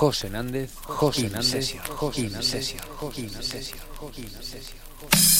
José Hernández, José Hernández, José Hernández, José Hernández, José Hernández.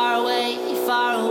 far away, far away.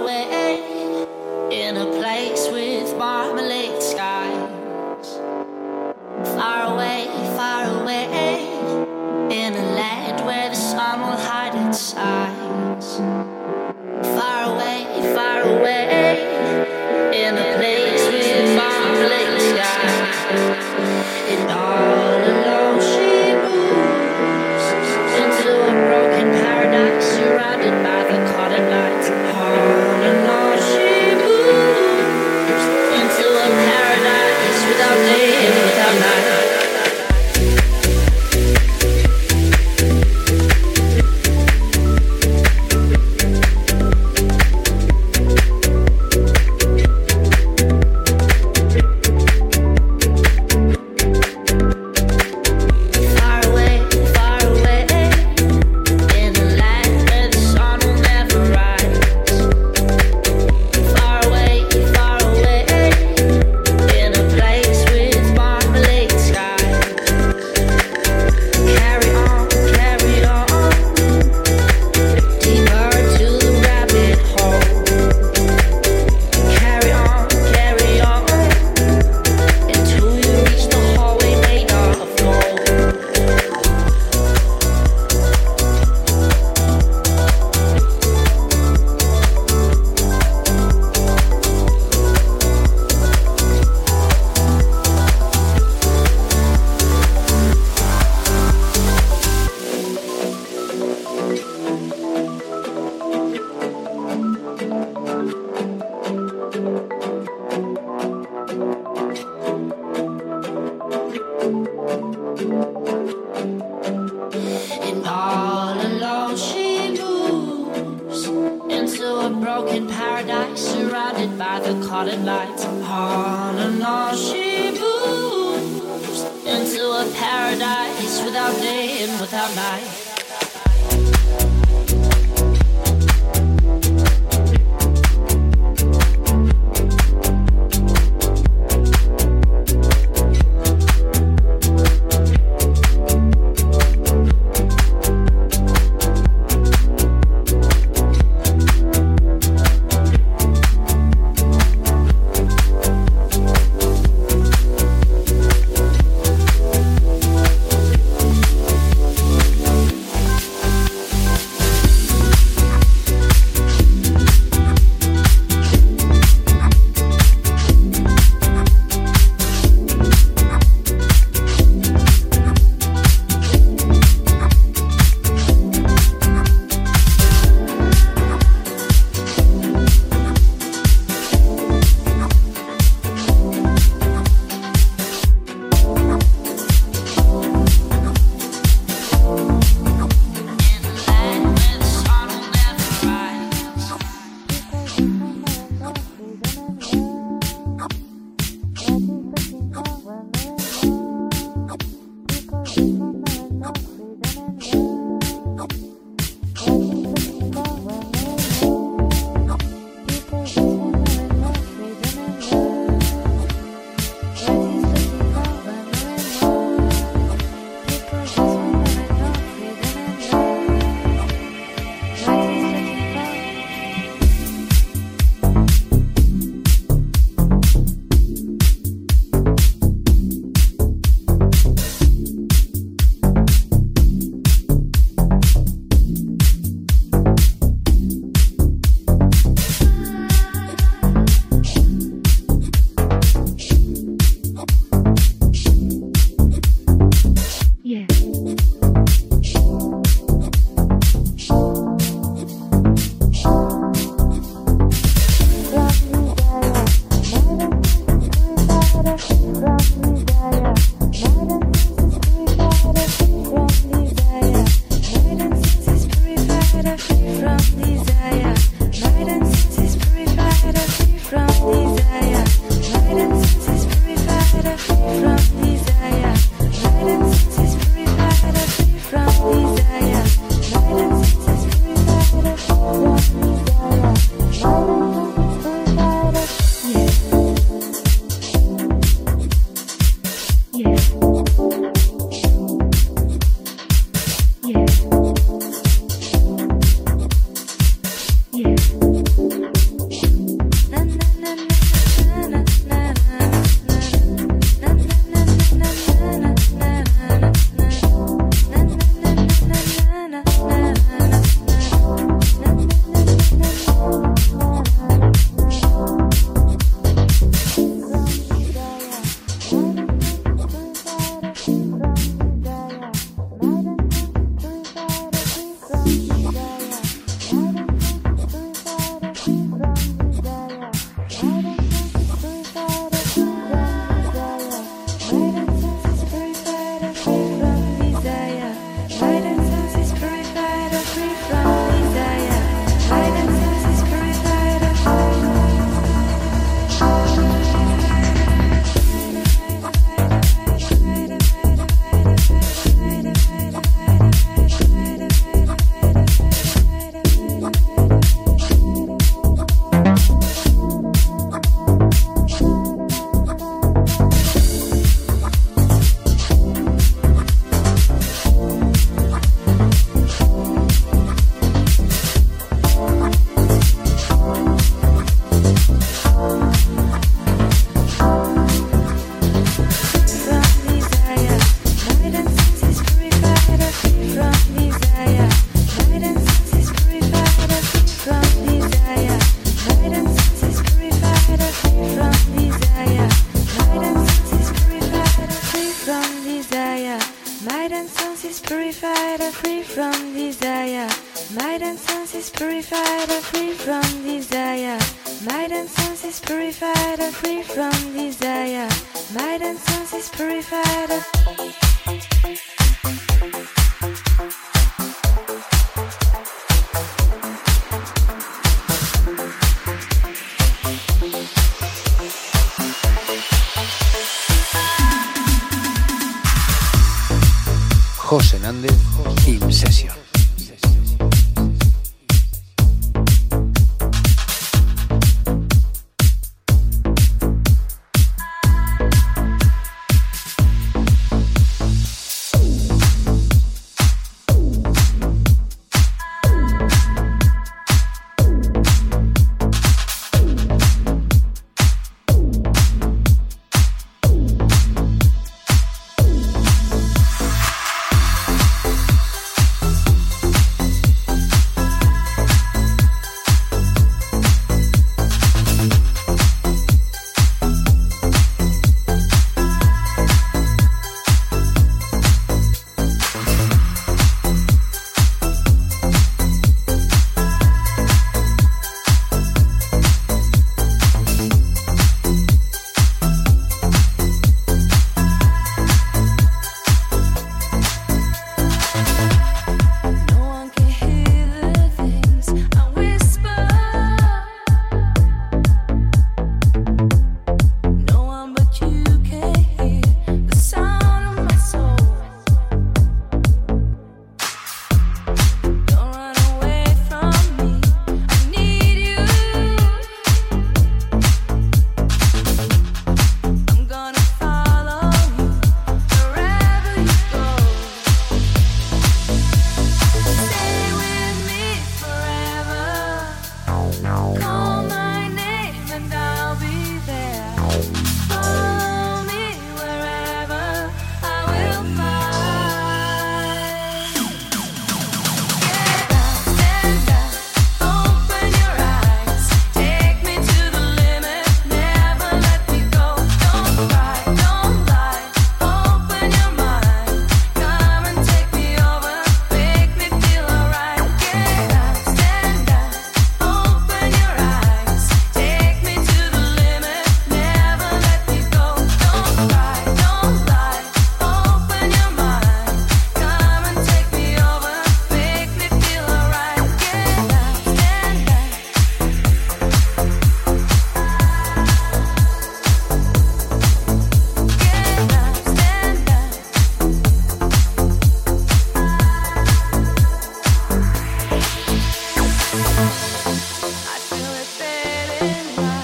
and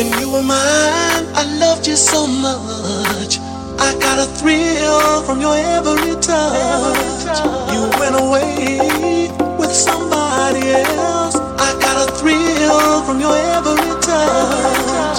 When you were mine, I loved you so much. I got a thrill from your every touch. You went away with somebody else. I got a thrill from your every touch.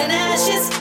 and ashes.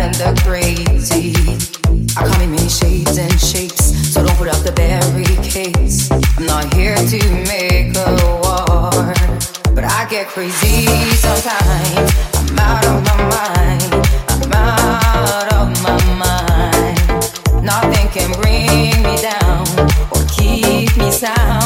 and the crazy. I come in many shades and shapes, so don't put up the barricades. I'm not here to make a war, but I get crazy sometimes. I'm out of my mind. I'm out of my mind. Nothing can bring me down or keep me sound.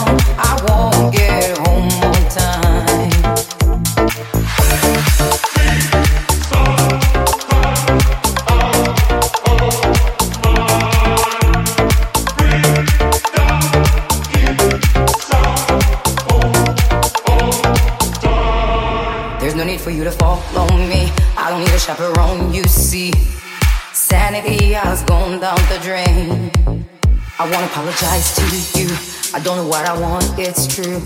I wanna apologize to you. I don't know what I want, it's true.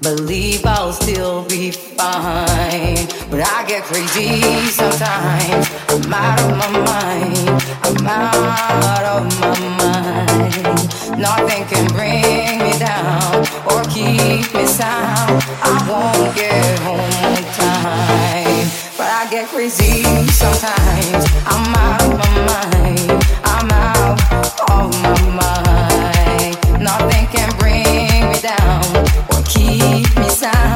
Believe I'll still be fine. But I get crazy sometimes. I'm out of my mind. I'm out of my mind. Nothing can bring me down or keep me sound. I won't get home on time. But I get crazy sometimes. I'm out of my mind. I'm out of my mind. keep me sound.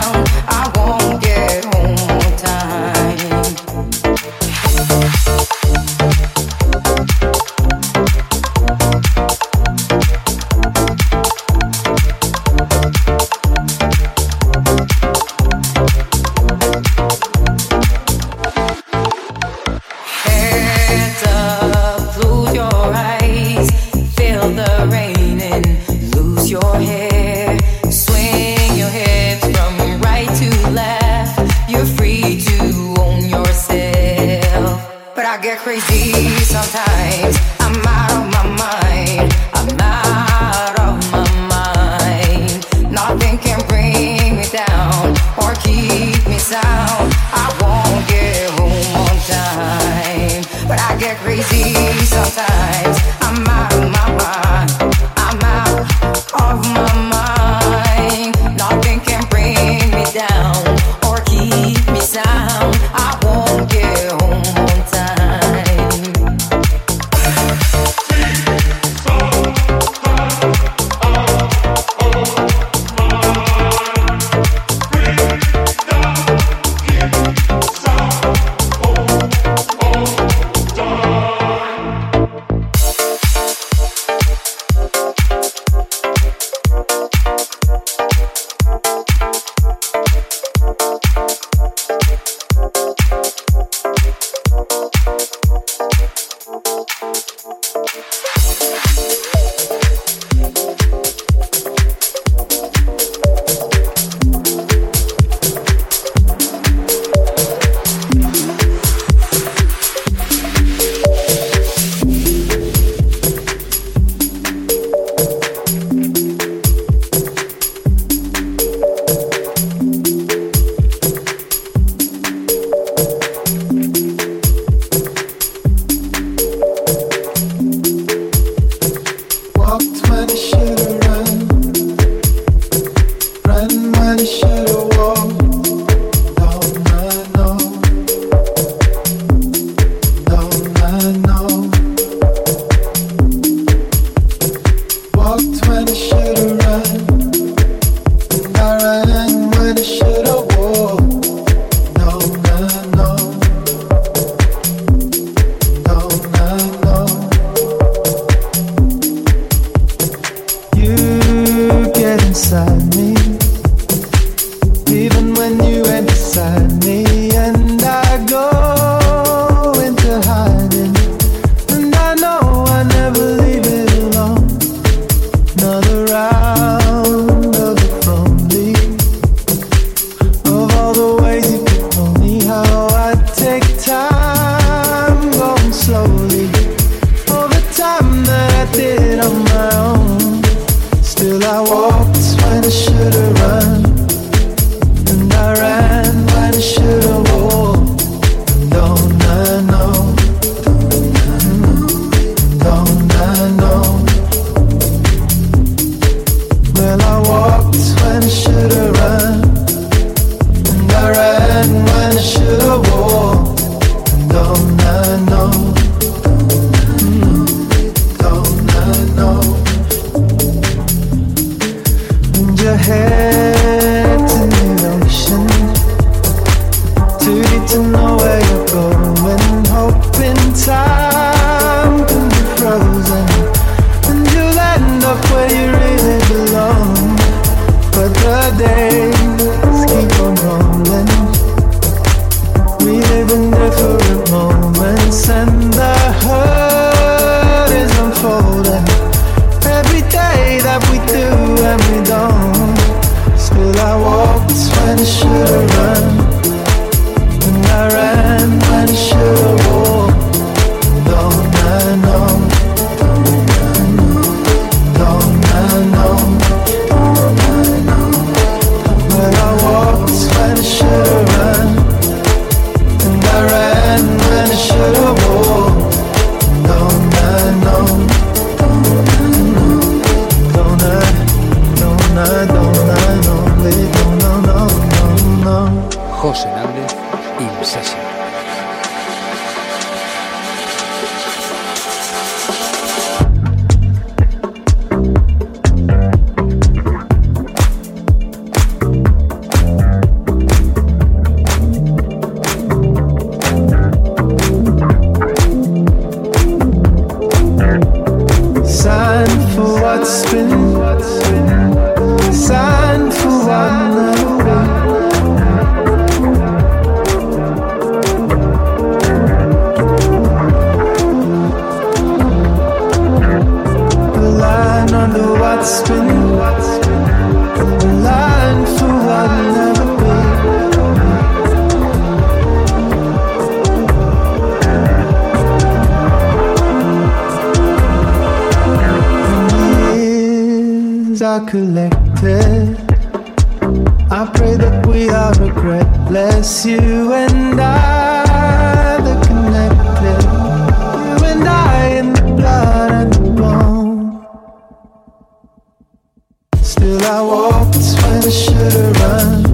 Still I walked when I should've run,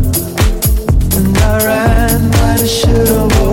and I ran when I should've walked.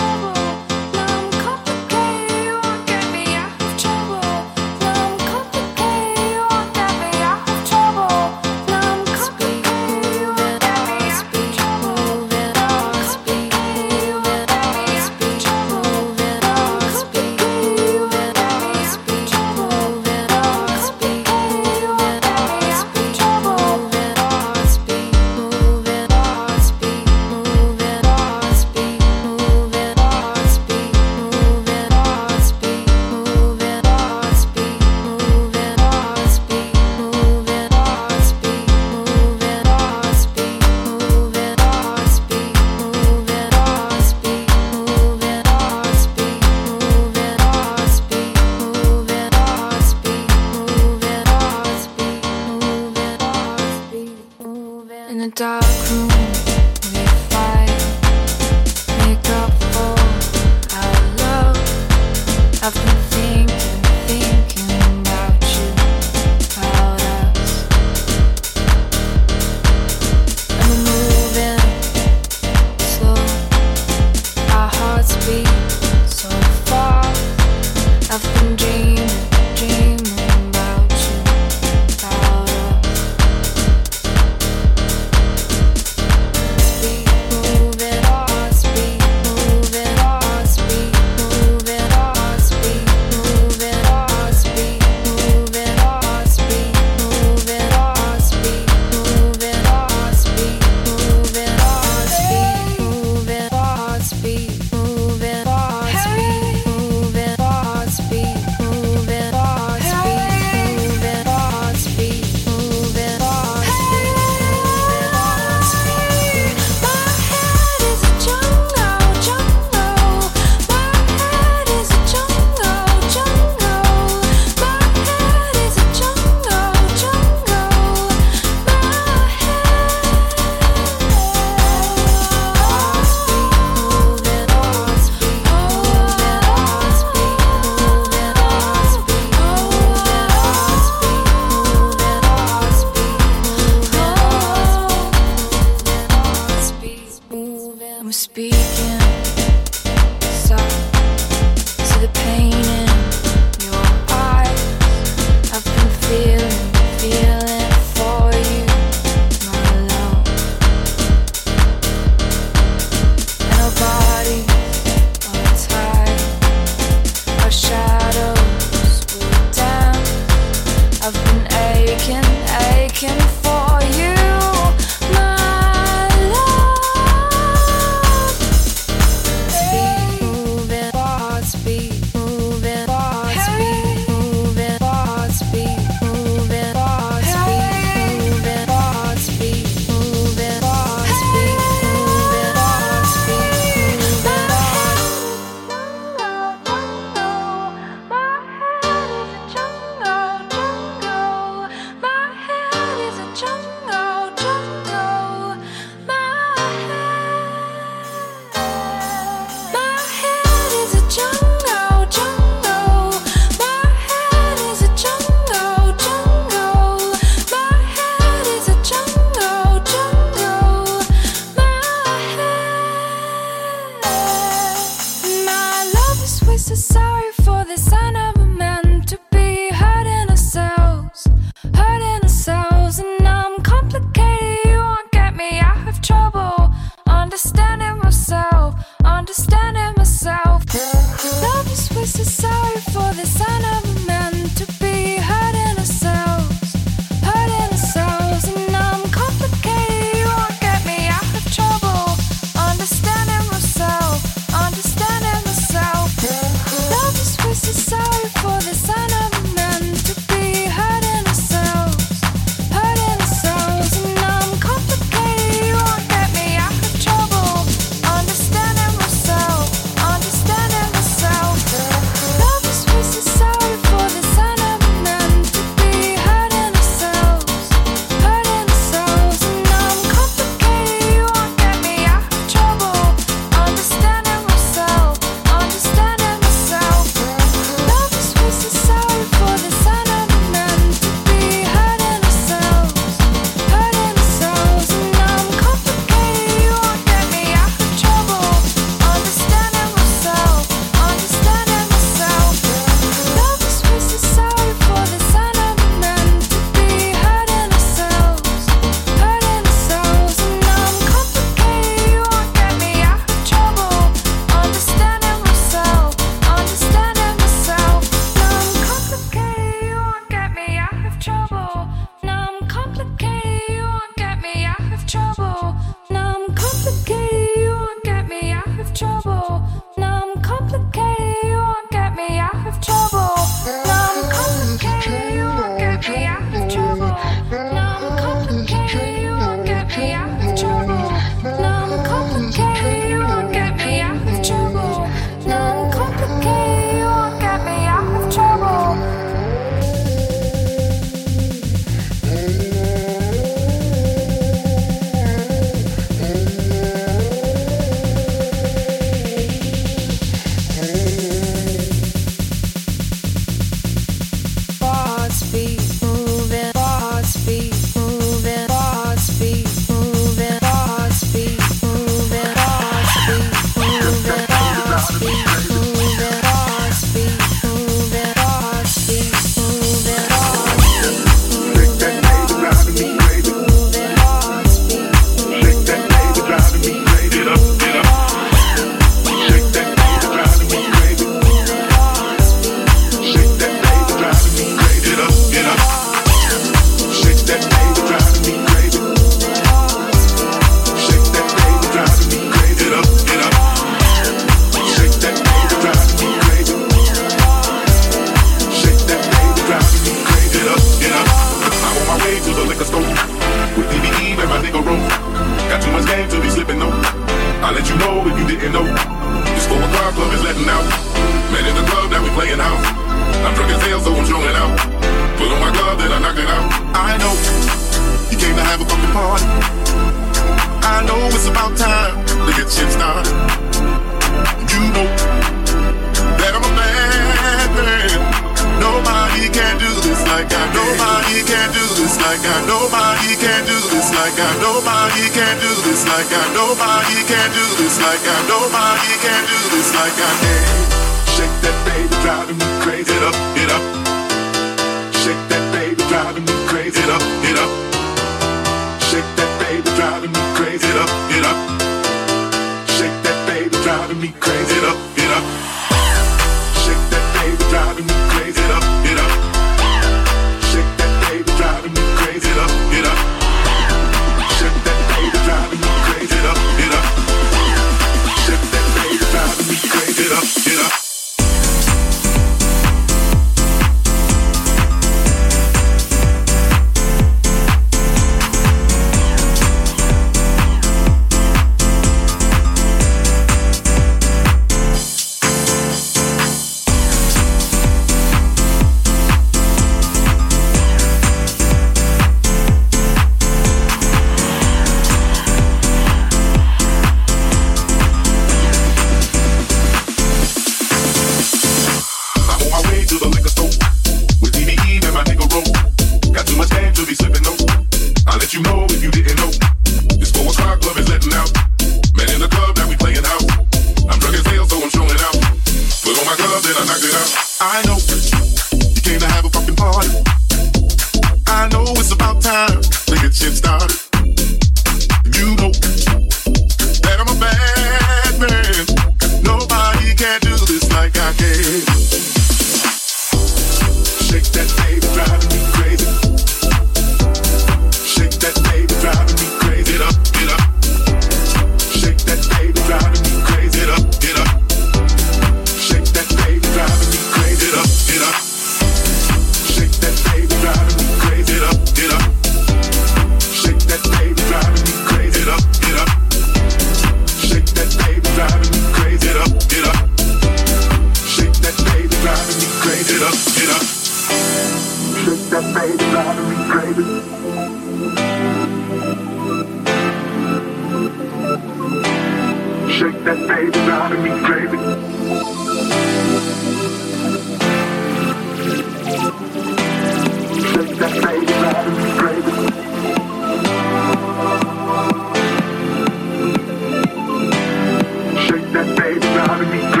that baby's gonna be great.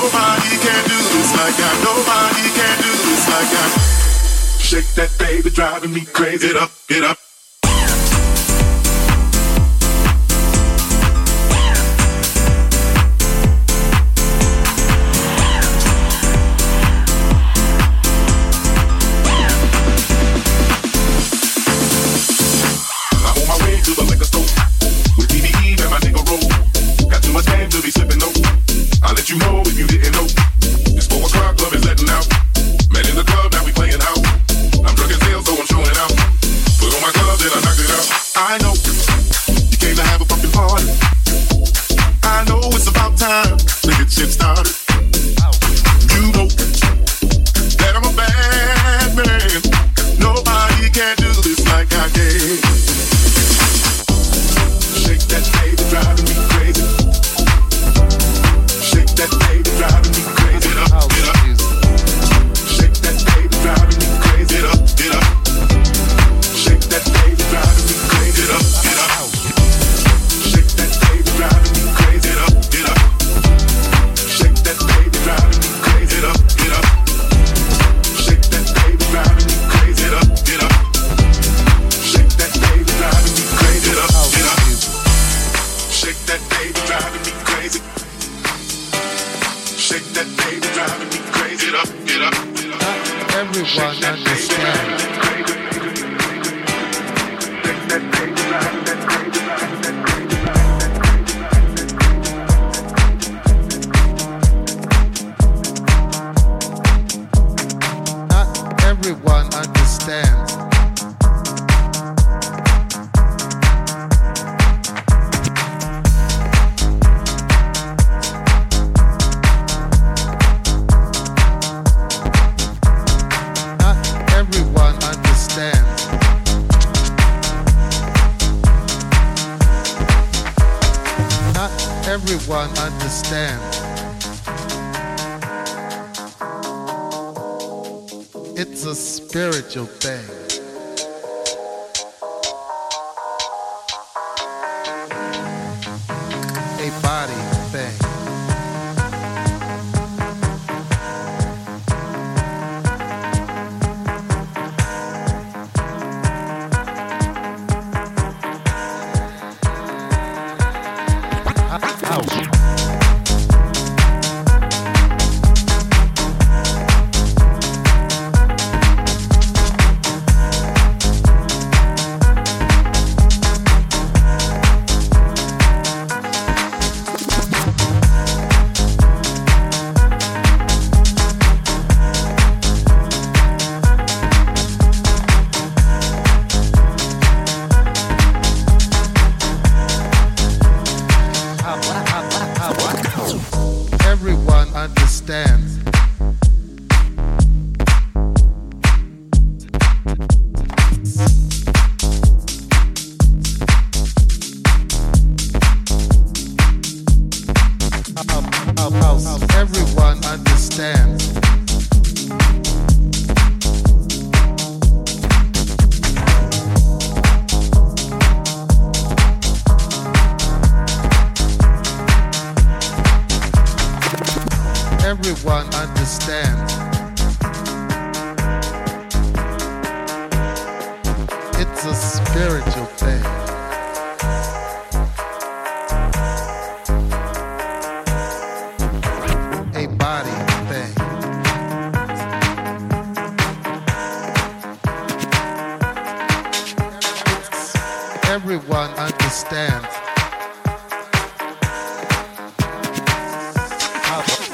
Nobody can do this like I. Nobody can do this like I. Shake that baby, driving me crazy. Get up, get up.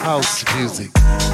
House music.